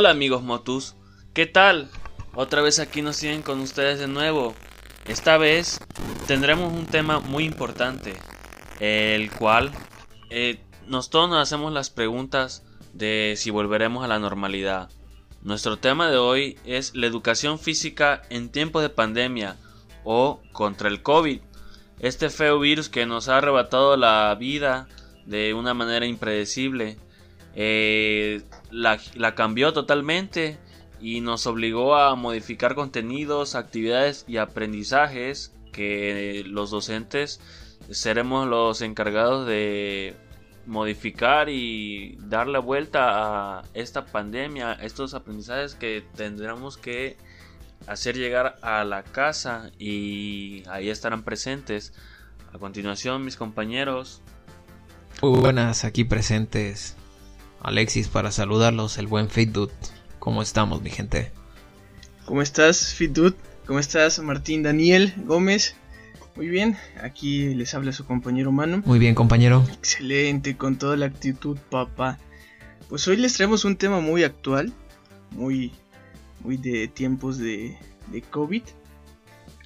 Hola amigos Motus, ¿qué tal? Otra vez aquí nos siguen con ustedes de nuevo. Esta vez tendremos un tema muy importante, el cual eh, nos todos nos hacemos las preguntas de si volveremos a la normalidad. Nuestro tema de hoy es la educación física en tiempos de pandemia o contra el COVID, este feo virus que nos ha arrebatado la vida de una manera impredecible. Eh, la, cambió totalmente y nos obligó a modificar contenidos, actividades y aprendizajes que los docentes seremos los encargados de modificar y dar la vuelta a esta pandemia, estos aprendizajes que tendremos que hacer llegar a la casa y ahí estarán presentes. A continuación, mis compañeros. Buenas, aquí presentes Alexis para saludarlos, el buen FitDude. ¿Cómo estamos, mi gente? ¿Cómo estás, FitDude? ¿Cómo estás, Martín Daniel Gómez? Muy bien, aquí les habla su compañero Mano. Muy bien, compañero. Excelente, con toda la actitud, papá. Pues hoy les traemos un tema muy actual, muy, muy de tiempos de, de COVID.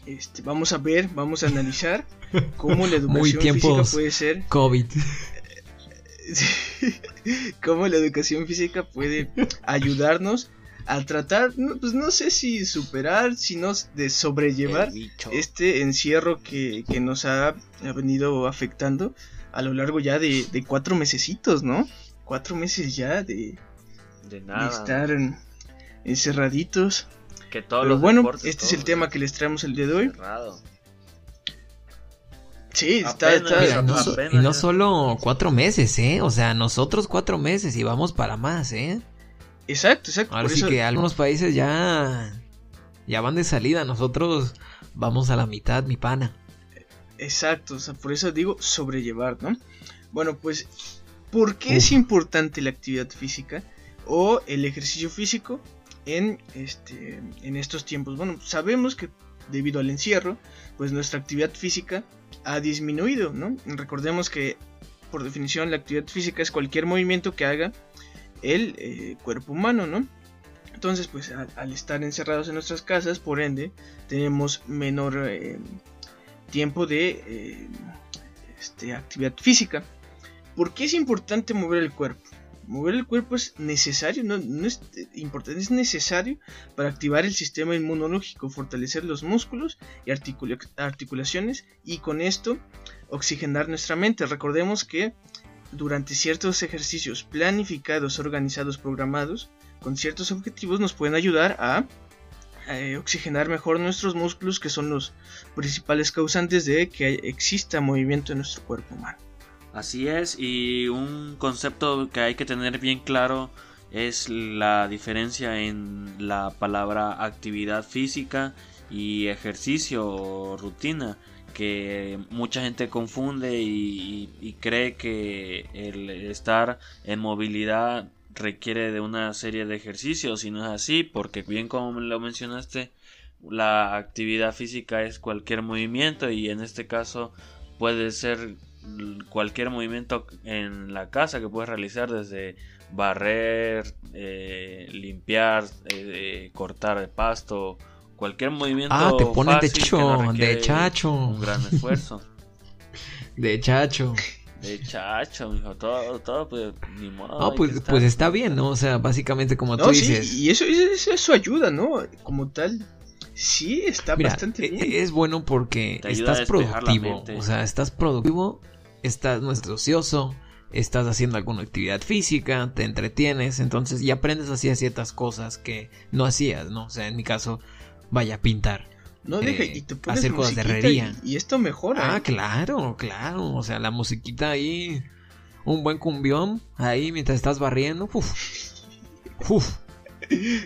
Este, vamos a ver, vamos a analizar cómo la educación física puede ser COVID. cómo la educación física puede ayudarnos a tratar, pues no sé si superar, sino de sobrellevar este encierro que, nos ha, venido afectando a lo largo ya de, cuatro mesecitos, ¿no? Cuatro meses ya de, de, nada. estar encerraditos. Que todos Pero bueno, este es el tema que les traemos el día de hoy. Sí, está, y no solo cuatro meses, ¿eh? O sea, nosotros cuatro meses y vamos para más, ¿eh? Exacto, exacto. Ahora sí que algunos países ya, ya van de salida, nosotros vamos a la mitad, mi pana. Exacto, o sea, por eso digo sobrellevar, ¿no? Bueno, pues, ¿por qué es importante la actividad física o el ejercicio físico en, este, en estos tiempos? Bueno, sabemos que debido al encierro, pues nuestra actividad física ha disminuido, ¿no? Recordemos que por definición la actividad física es cualquier movimiento que haga el eh, cuerpo humano, ¿no? Entonces, pues al, estar encerrados en nuestras casas, por ende, tenemos menor eh, tiempo de eh, este, actividad física. ¿Por qué es importante mover el cuerpo? Mover el cuerpo es necesario, no, es importante, es necesario para activar el sistema inmunológico, fortalecer los músculos y articulaciones y con esto oxigenar nuestra mente. Recordemos que durante ciertos ejercicios planificados, organizados, programados, con ciertos objetivos nos pueden ayudar a eh, oxigenar mejor nuestros músculos que son los principales causantes de que exista movimiento en nuestro cuerpo humano. Así es, y un concepto que hay que tener bien claro es la diferencia en la palabra actividad física y ejercicio o rutina que mucha gente confunde y, cree que el estar en movilidad requiere de una serie de ejercicios y no es así porque bien como lo mencionaste la actividad física es cualquier movimiento y en este caso puede ser cualquier movimiento en la casa que puedes realizar desde barrer, eh, limpiar, eh, cortar el pasto, cualquier movimiento. Ah, te pones de chacho, de chacho. Un gran esfuerzo. de chacho. De chacho, mijo, todo, todo, pues, ni modo. pues, pues está bien, ¿no? O sea, básicamente como tú dices. y eso, eso, eso ayuda, ¿no? Como tal, Sí, está bastante e, bien. Es bueno porque estás productivo. O sea, estás productivo estás, no estás ocioso, estás haciendo alguna actividad física, te entretienes, entonces y aprendes a hacer ciertas cosas que no hacías, ¿no? O sea, en mi caso, vaya a pintar. No, deja, y te pones hacer cosas de herrería. Y, esto mejora. Ah, ¿eh? claro, claro. O sea, la musiquita ahí, un buen cumbión ahí mientras estás barriendo. Uf. Uf.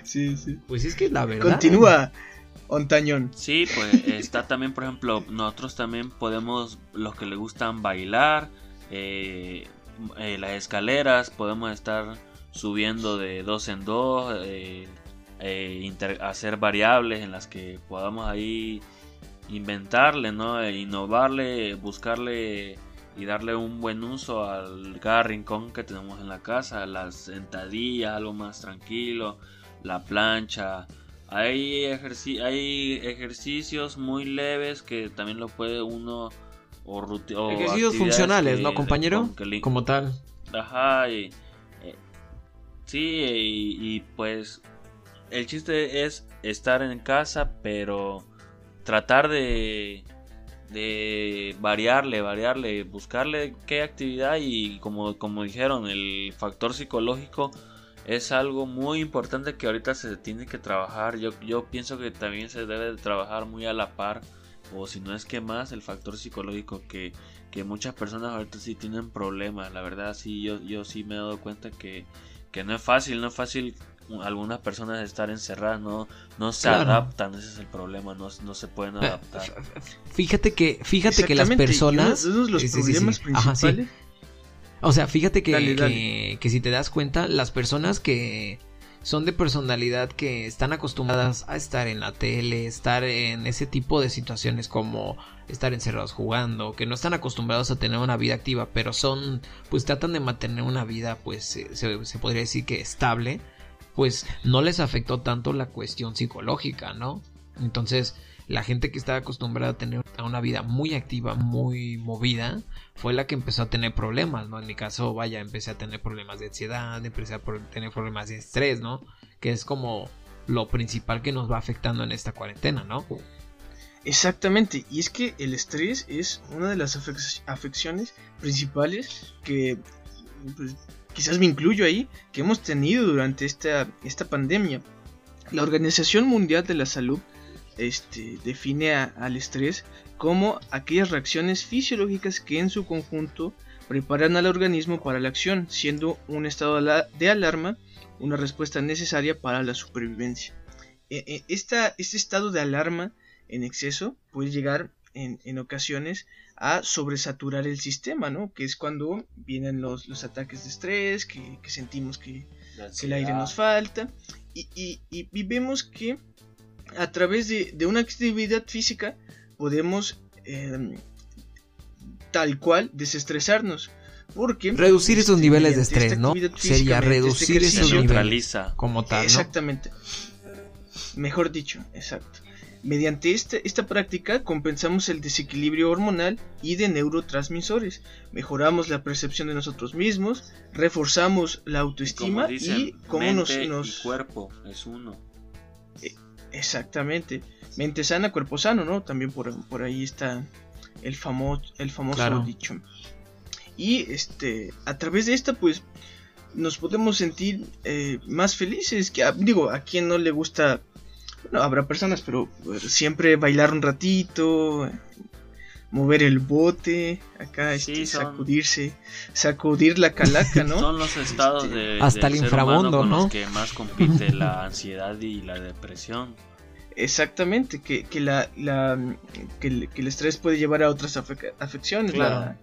Sí, sí. Pues es que la verdad. Continúa. Ontañón. Sí, pues está también, por ejemplo, nosotros también podemos, los que le gustan bailar, eh, eh, las escaleras, podemos estar subiendo de dos en dos, eh, hacer variables en las que podamos ahí inventarle, ¿no? innovarle, buscarle y darle un buen uso al cada rincón que tenemos en la casa, las sentadillas, algo más tranquilo, la plancha. Hay, hay ejercicios muy leves que también lo puede uno o, ejercicios funcionales, ¿no, compañero? Como tal. Ajá, y, eh, sí, y, pues el chiste es estar en casa, pero tratar de de variarle, variarle, buscarle qué actividad y como, como dijeron, el factor psicológico es algo muy importante que ahorita se tiene que trabajar. Yo, yo pienso que también se debe trabajar muy a la par, o si no es que más, el factor psicológico que, que muchas personas ahorita sí tienen problemas. La verdad, sí, yo, yo sí me he dado cuenta que, que no es fácil, no es fácil algunas personas estar encerradas no, no se adaptan, ese es el problema, no, no se pueden adaptar. Fíjate que, fíjate que las personas... los problemas principales... O sea, fíjate que, que, si te das cuenta, las personas que son de personalidad que están acostumbradas a estar en la tele, estar en ese tipo de situaciones como estar encerrados jugando, que no están acostumbrados a tener una vida activa, pero son, pues tratan de mantener una vida, pues se, se podría decir que estable pues no les afectó tanto la cuestión psicológica, ¿no? Entonces, la gente que estaba acostumbrada a tener una vida muy activa, muy movida, fue la que empezó a tener problemas, ¿no? En mi caso, vaya, empecé a tener problemas de ansiedad, empecé a tener problemas de estrés, ¿no? Que es como lo principal que nos va afectando en esta cuarentena, ¿no? Exactamente, y es que el estrés es una de las afecciones principales que pues, quizás me incluyo ahí, que hemos tenido durante esta, esta pandemia. La Organización Mundial de la Salud este, define al estrés como aquellas reacciones fisiológicas que en su conjunto preparan al organismo para la acción, siendo un estado de alarma una respuesta necesaria para la supervivencia. E, e, esta, este estado de alarma en exceso puede llegar en, en ocasiones a sobresaturar el sistema, ¿no? Que es cuando vienen los, los ataques de estrés, que, sentimos que, el aire nos falta. Y, vemos que a través de, una actividad física podemos em, tal cual desestresarnos. Porque reducir esos niveles de estrés, ¿no? Sería reducir esos niveles como tal. Exactamente. Mejor dicho, exacto. Mediante este, esta práctica compensamos el desequilibrio hormonal y de neurotransmisores, mejoramos la percepción de nosotros mismos, reforzamos la autoestima y cómo nos, nos... cuerpo es uno. Exactamente. Mente sana, cuerpo sano, ¿no? También por, por ahí está el, famo el famoso dicho. Y este, a través de esta, pues, nos podemos sentir eh, más felices. Que, digo, a quien no le gusta bueno, habrá personas, pero pues, siempre bailar un ratito, mover el bote, acá este, sacudirse, sacudir la calaca, ¿no? Son los estados de hasta el inframundo, ¿no? los que más compite la ansiedad y la depresión. Exactamente, que, que, la, la que, el, estrés puede llevar a otras afecciones, la,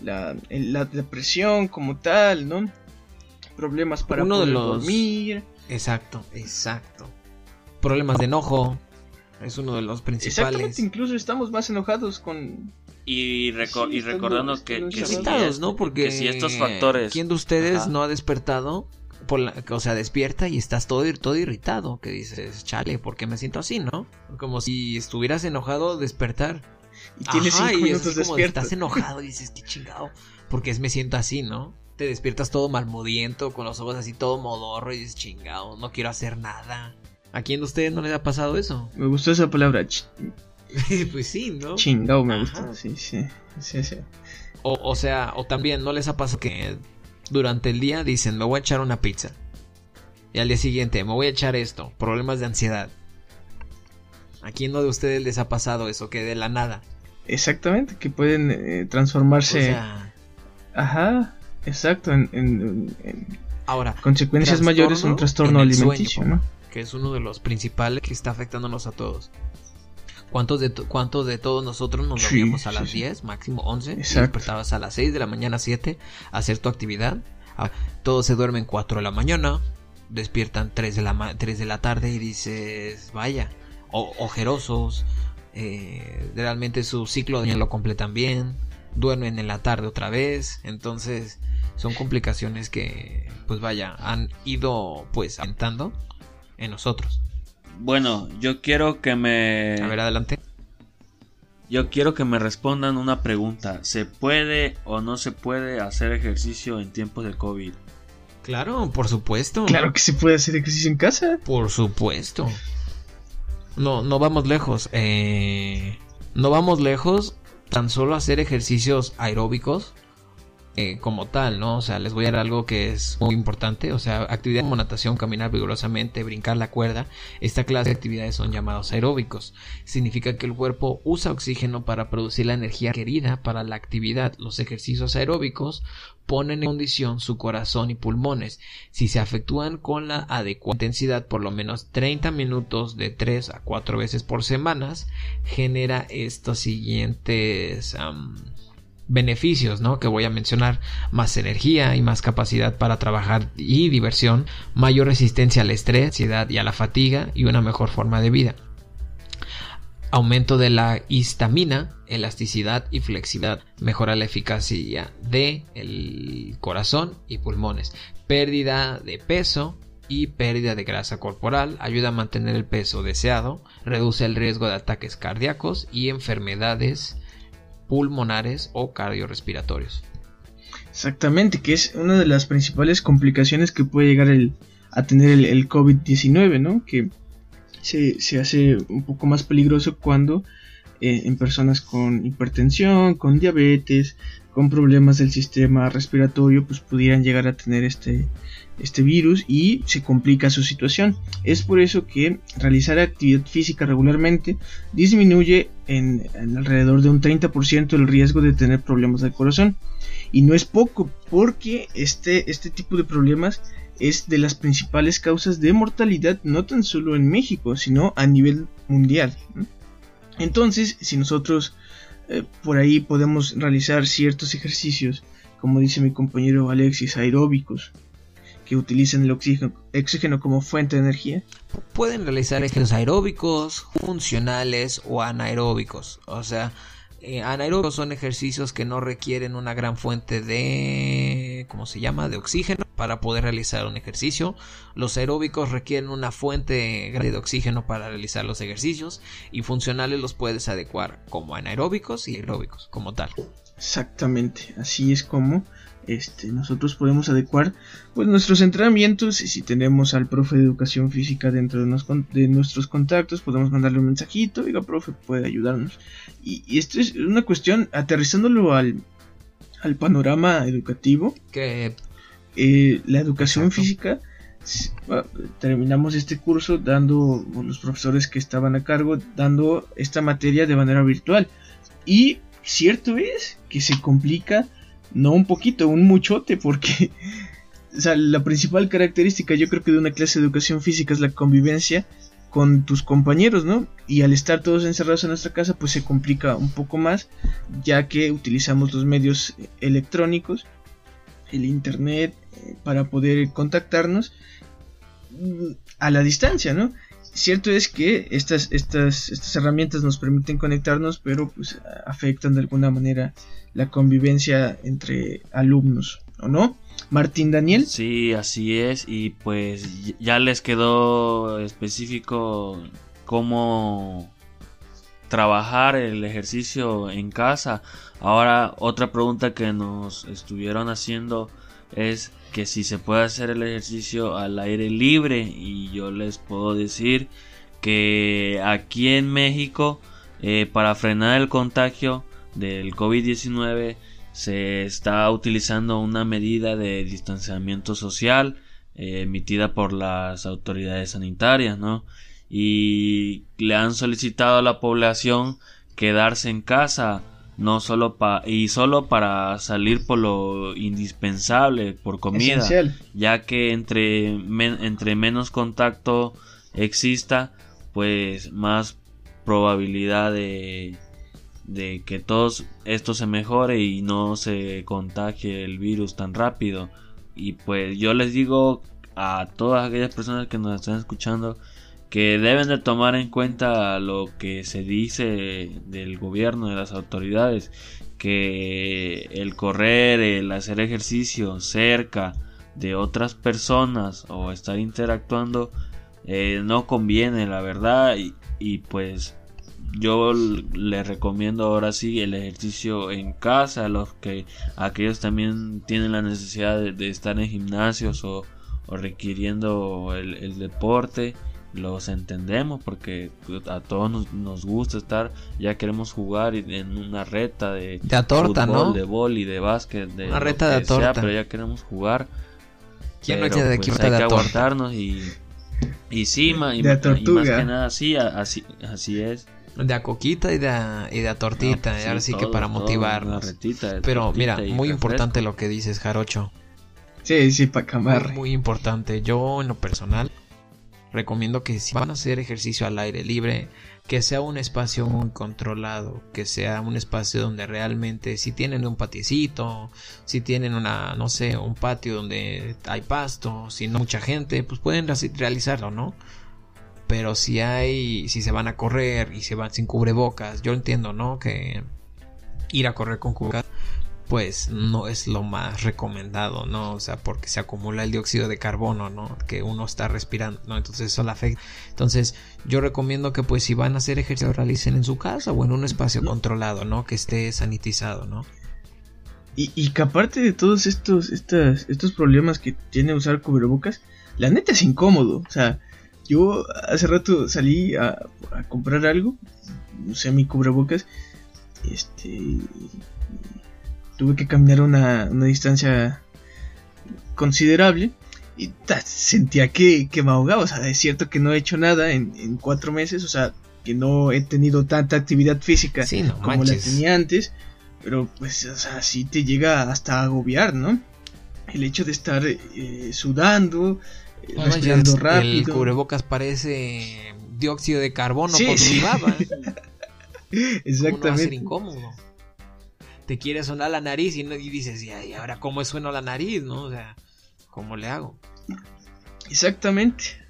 la, la, depresión como tal, ¿no? Problemas para Uno poder dormir. Exacto, exacto problemas de enojo. Es uno de los principales. Exactamente, incluso estamos más enojados con... Y, y recordando que, que, ¿no? Porque si estos factores... ¿Quién de ustedes no ha despertado? Por la, o sea, despierta y estás todo, todo irritado. Que dices, chale, ¿por qué me siento así, no? Como si estuvieras enojado, despertar. Y tienes cinco minutos es como Estás enojado y dices, qué chingado. Porque es me siento así, ¿no? Te despiertas todo malmodiento, con los ojos así todo modorro y dices, chingado, no quiero hacer nada. ¿A quién de ustedes no les ha pasado eso? Me gustó esa palabra. pues sí, ¿no? Chingado me gusta. Sí, sí. sí, sí. O, o sea, o también no les ha pasado que durante el día dicen, me voy a echar una pizza. Y al día siguiente, me voy a echar esto. Problemas de ansiedad. ¿A quién no de ustedes les ha pasado eso? Que de la nada. Exactamente, que pueden eh, transformarse. O sea... Ajá, exacto. En, Ahora, consecuencias mayores, un trastorno alimenticio, ¿no? Que es uno de los principales que está afectándonos a todos. ¿Cuántos de, cuántos de todos nosotros nos dormíamos a las 10, máximo 11? Y despertabas a las 6 de la mañana, 7 a hacer tu actividad. Ah, todos se duermen 4 de la mañana, despiertan 3 de la, 3 de la tarde y dices, vaya, ojerosos, eh, realmente su ciclo de lo completan bien. duermen en la tarde otra vez, entonces son complicaciones que pues vaya, han ido pues aumentando en nosotros. Bueno, yo quiero que me... A ver, adelante. Yo quiero que me respondan una pregunta. ¿Se puede o no se puede hacer ejercicio en tiempos de COVID? Claro, por supuesto. Claro que se puede hacer ejercicio en casa. Por supuesto. No, no vamos lejos. Eh, no vamos lejos. Tan solo hacer ejercicios aeróbicos eh, como tal, ¿no? O sea, les voy a dar algo que es muy importante, o sea, actividades como natación, caminar vigorosamente, brincar la cuerda, esta clase de actividades son llamados aeróbicos. Significa que el cuerpo usa oxígeno para producir la energía querida para la actividad. Los ejercicios aeróbicos ponen en condición su corazón y pulmones. Si se efectúan con la adecuada intensidad, por lo menos 30 minutos de 3 a 4 veces por semanas, genera estos siguientes beneficios, ¿no? Que voy a mencionar, más energía y más capacidad para trabajar y diversión, mayor resistencia al estrés, ansiedad y a la fatiga y una mejor forma de vida. Aumento de la histamina, elasticidad y flexibilidad. Mejora la eficacia de el corazón y pulmones. Pérdida de peso y pérdida de grasa corporal. Ayuda a mantener el peso deseado. Reduce el riesgo de ataques cardíacos y enfermedades pulmonares o cardiorrespiratorios. Exactamente, que es una de las principales complicaciones que puede llegar a tener el, COVID-19, ¿no? Que se, hace un poco más peligroso cuando eh, en personas con hipertensión, con diabetes, con problemas del sistema respiratorio, pues pudieran llegar a tener este, este virus y se complica su situación. Es por eso que realizar actividad física regularmente disminuye en, alrededor de un 30% el riesgo de tener problemas del corazón. Y no es poco, porque este, este tipo de problemas es de las principales causas de mortalidad no tan solo en México, sino a nivel mundial. Entonces, si nosotros eh, por ahí podemos realizar ciertos ejercicios, como dice mi compañero Alexis, aeróbicos, que utilicen el oxígeno, como fuente de energía? Pueden realizar ejercicios aeróbicos, funcionales o anaeróbicos. O sea, eh, anaeróbicos son ejercicios que no requieren una gran fuente de, ¿cómo se llama?, de oxígeno para poder realizar un ejercicio. Los aeróbicos requieren una fuente grande de oxígeno para realizar los ejercicios y funcionales los puedes adecuar como anaeróbicos y aeróbicos como tal. Exactamente, así es como este, nosotros podemos adecuar pues, nuestros entrenamientos y si tenemos al profe de educación física dentro de, nuestros contactos podemos mandarle un mensajito, diga profe, puede ayudarnos. Y, esto es una cuestión, aterrizándolo al, al panorama educativo, que eh, la educación física, terminamos este curso dando, los profesores que estaban a cargo, dando esta materia de manera virtual. Y cierto es que se complica no un poquito, un muchote, porque o sea, la principal característica yo creo que de una clase de educación física es la convivencia con tus compañeros, ¿no? Y al estar todos encerrados en nuestra casa, pues se complica un poco más, ya que utilizamos los medios electrónicos, el internet, eh, para poder contactarnos mm, a la distancia, ¿no? Cierto es que estas, estas, estas herramientas nos permiten conectarnos, pero pues afectan de alguna manera la convivencia entre alumnos, ¿o no? Martín Daniel. Sí, así es, y pues ya les quedó específico cómo trabajar el ejercicio en casa. Ahora otra pregunta que nos estuvieron haciendo es que si se puede hacer el ejercicio al aire libre y yo les puedo decir que aquí en México eh, para frenar el contagio del COVID-19 se está utilizando una medida de distanciamiento social eh, emitida por las autoridades sanitarias, ¿no? Y le han solicitado a la población quedarse en casa no solo pa y solo para salir por lo indispensable, por comida, ya que entre, entre menos contacto exista, pues más probabilidad de, de que todo esto se mejore y no se contagie el virus tan rápido. Y pues yo les digo a todas aquellas personas que nos están escuchando que deben de tomar en cuenta lo que se dice del gobierno, de las autoridades, que el correr, el hacer ejercicio cerca de otras personas o estar interactuando eh, no conviene, la verdad, y, pues yo le recomiendo ahora sí el ejercicio en casa, a los que aquellos también tienen la necesidad de, estar en gimnasios o, requiriendo el deporte los entendemos porque a todos nos, gusta estar, ya queremos jugar en una reta de, de torta, fútbol, de boli, de básquet, de una reta de torta, pero ya queremos jugar. ¿Quién no quiere de pues, hay que aguantarnos y y sí, ma, y, más que nada sí, así así es. De a coquita y de a, y de tortita, pues ahora sí, que para motivarnos. Pero mira, muy importante lo que dices, Jarocho. Sí, sí, para camar. Muy, muy importante. Yo en lo personal Recomiendo que si van a hacer ejercicio al aire libre, que sea un espacio muy controlado, que sea un espacio donde realmente si tienen un paticito, si tienen una, no sé, un patio donde hay pasto, si no mucha gente, pues pueden realizarlo, ¿no? Pero si hay, si se van a correr y se van sin cubrebocas, yo entiendo, ¿no? Que ir a correr con cubrebocas pues no es lo más recomendado, ¿no? O sea, porque se acumula el dióxido de carbono, ¿no? Que uno está respirando, ¿no? Entonces eso le afecta. Entonces yo recomiendo que pues si van a hacer ejercicio realicen en su casa o en un espacio controlado, ¿no? Que esté sanitizado, ¿no? Y, y que aparte de todos estos, estos, estos problemas que tiene usar cubrebocas, la neta es incómodo. O sea, yo hace rato salí a, a comprar algo, usé mi cubrebocas, este tuve que caminar una, distancia considerable y sentía que, me ahogaba. O sea, es cierto que no he hecho nada en, cuatro meses, o sea, que no he tenido tanta actividad física como la tenía antes, pero pues, o sea, sí te llega hasta agobiar, ¿no? El hecho de estar eh, sudando, eh, respirando rápido. El cubrebocas parece dióxido de carbono sí, sí. Exactamente. incómodo te quiere sonar la nariz y, dices, y ahora cómo suena la nariz, ¿no? O sea, ¿cómo le hago? Exactamente.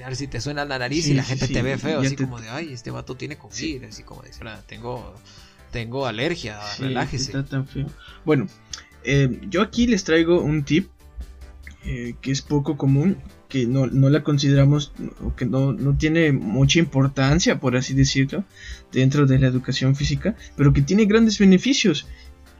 A ver si te suena la nariz y la gente te ve feo, así como de, ay, este vato tiene COVID, así como de, tengo, tengo alergia, relájese. Está tan feo. Bueno, eh, yo aquí les traigo un tip eh, que es poco común que no, la consideramos o que no, tiene mucha importancia, por así decirlo, dentro de la educación física, pero que tiene grandes beneficios,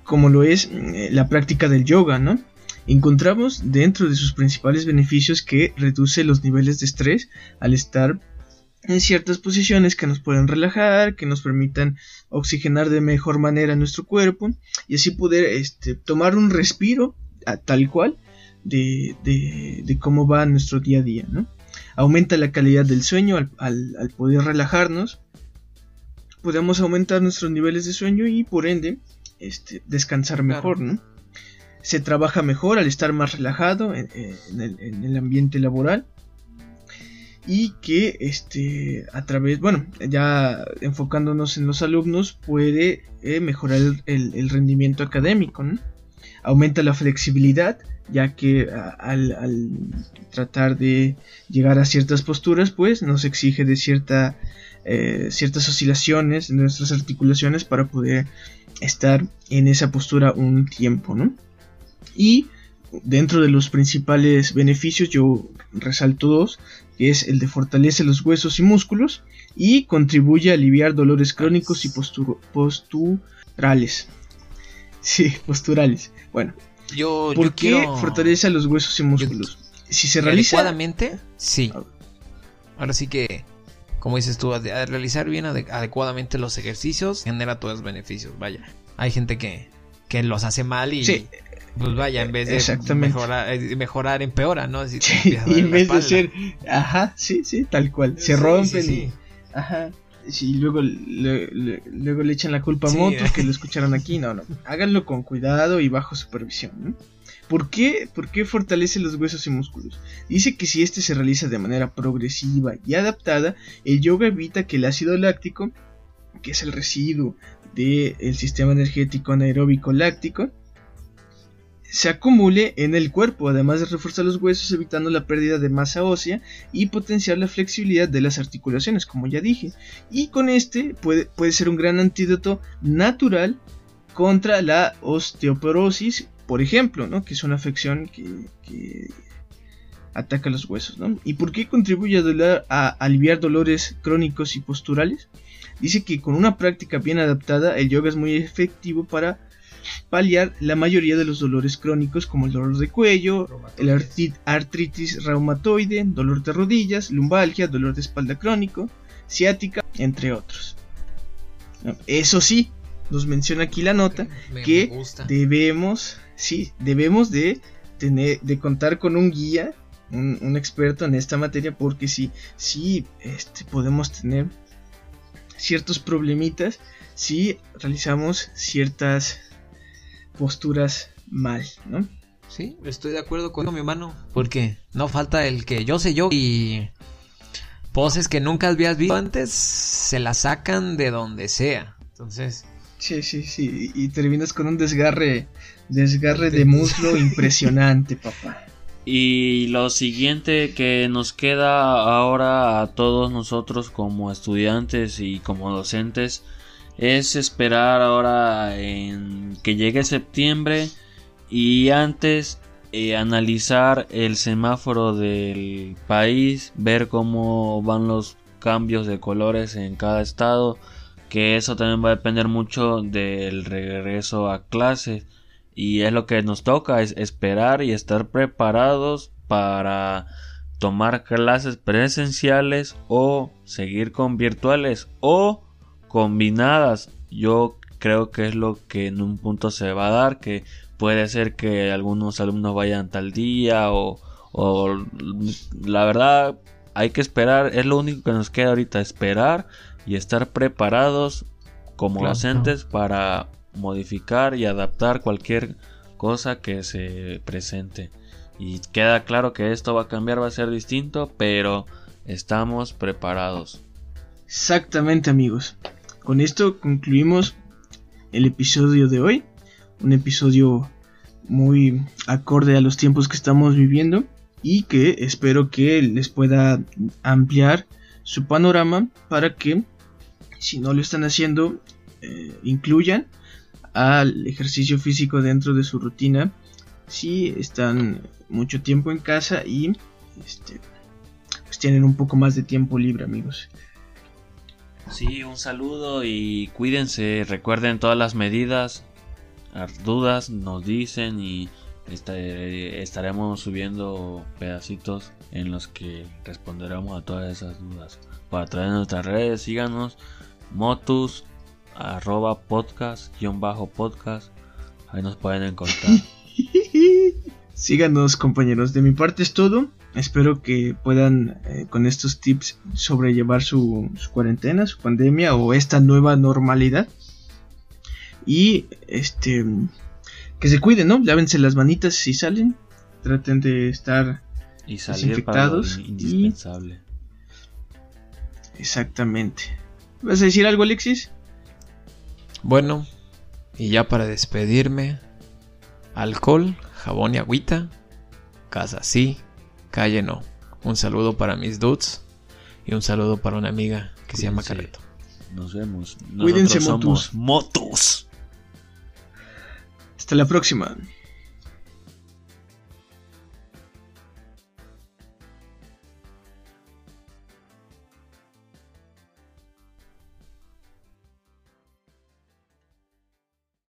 como lo es eh, la práctica del yoga, ¿no? Encontramos dentro de sus principales beneficios que reduce los niveles de estrés al estar en ciertas posiciones que nos pueden relajar, que nos permitan oxigenar de mejor manera nuestro cuerpo y así poder este, tomar un respiro tal cual de, cómo va nuestro día a día, ¿no? Aumenta la calidad del sueño al, poder relajarnos. Podemos aumentar nuestros niveles de sueño y por ende este, descansar mejor, ¿no? Se trabaja mejor al estar más relajado en, el, ambiente laboral y que este a través bueno ya enfocándonos en los alumnos puede eh, mejorar el, rendimiento académico ¿no? aumenta la flexibilidad ya que al, tratar de llegar a ciertas posturas, pues nos exige de cierta, eh, ciertas oscilaciones en nuestras articulaciones para poder estar en esa postura un tiempo, ¿no? Y dentro de los principales beneficios yo resalto dos, que es el de fortalecer los huesos y músculos y contribuye a aliviar dolores crónicos y posturales. Sí, posturales. Bueno, yo, ¿Por qué fortalece los huesos y músculos? si se realiza adecuadamente, sí. Ahora sí que, como dices tú, al realizar bien adecuadamente los ejercicios genera todos los beneficios. Vaya, hay gente que, que los hace mal y pues vaya, en vez de mejorar, eh, mejorar empeora, ¿no? sí, y en vez de ser, ajá, sí, sí, tal cual, se rompen y, ajá, y luego le, luego le echan la culpa a motos que lo escucharon aquí. No, no. Háganlo con cuidado y bajo supervisión. ¿Por, qué? ¿Por qué fortalece los huesos y músculos? Dice que si este se realiza de manera progresiva y adaptada, el yoga evita que el ácido láctico, que es el residuo del sistema energético anaeróbico láctico, se acumule en el cuerpo, además de reforzar los huesos evitando la pérdida de masa ósea y potenciar la flexibilidad de las articulaciones, como ya dije. Y con este puede, puede ser un gran antídoto natural contra la osteoporosis, por ejemplo, ¿no? que es una afección que, ataca los huesos. ¿Y por qué contribuye a aliviar dolores crónicos y posturales? Dice que con una práctica bien adaptada el yoga es muy efectivo para paliar la mayoría de los dolores crónicos como el dolor de cuello, el artritis reumatoide, dolor de rodillas, lumbalgia, dolor de espalda crónico, ciática, entre otros. Eso sí, nos menciona aquí la nota que debemos, sí, debemos de tener, de contar con un guía, un, experto en esta materia, porque sí, sí, este, podemos tener ciertos problemitas si realizamos ciertas posturas mal, ¿no? Sí, estoy de acuerdo con mi hermano, porque no falta el que yo sé yo y poses que nunca habías visto antes se la sacan de donde sea. Entonces, sí, sí, sí, y terminas con un desgarre desgarre de muslo impresionante, papá. Y lo siguiente que nos queda ahora a todos nosotros como estudiantes y como docentes es esperar ahora en que llegue septiembre y antes eh, analizar el semáforo del país, ver cómo van los cambios de colores en cada estado, que eso también va a depender mucho del regreso a clases. Y es lo que nos toca es esperar y estar preparados para tomar clases presenciales o seguir con virtuales o combinadas. Yo creo que es lo que en un punto se va a dar, que puede ser que algunos alumnos vayan tal día o, la verdad hay que esperar, es lo único que nos queda ahorita, esperar y estar preparados como docentes para modificar y adaptar cualquier cosa que se presente. Y queda claro que esto va a cambiar, va a ser distinto, pero estamos preparados. Exactamente amigos. Con esto concluimos el episodio de hoy. Un episodio muy acorde a los tiempos que estamos viviendo y que espero que les pueda ampliar su panorama para que si no lo están haciendo eh, incluyan al ejercicio físico dentro de su rutina si están mucho tiempo en casa y este, pues tienen un poco más de tiempo libre amigos Sí, un saludo y cuídense, recuerden todas las medidas, las dudas nos dicen y estaremos subiendo pedacitos en los que responderemos a todas esas dudas. Para de nuestras redes, síganos, motus, arroba podcast, guion bajo podcast, ahí nos pueden encontrar. síganos compañeros, de mi parte es todo. Espero que puedan eh, con estos tips sobrellevar su, cuarentena, su pandemia o esta nueva normalidad. Y este que se cuiden, ¿no? Lávense las manitas si salen. Traten de estar y desinfectados. indispensable. Exactamente. ¿Vas a decir algo, Alexis? Bueno, y ya para despedirme, alcohol, jabón y agüita, casa sí, calle no. Un saludo para mis dudes y un saludo para una amiga que se llama Carreto. Nos vemos. Nosotros Cuídense, somos motos. Hasta la próxima.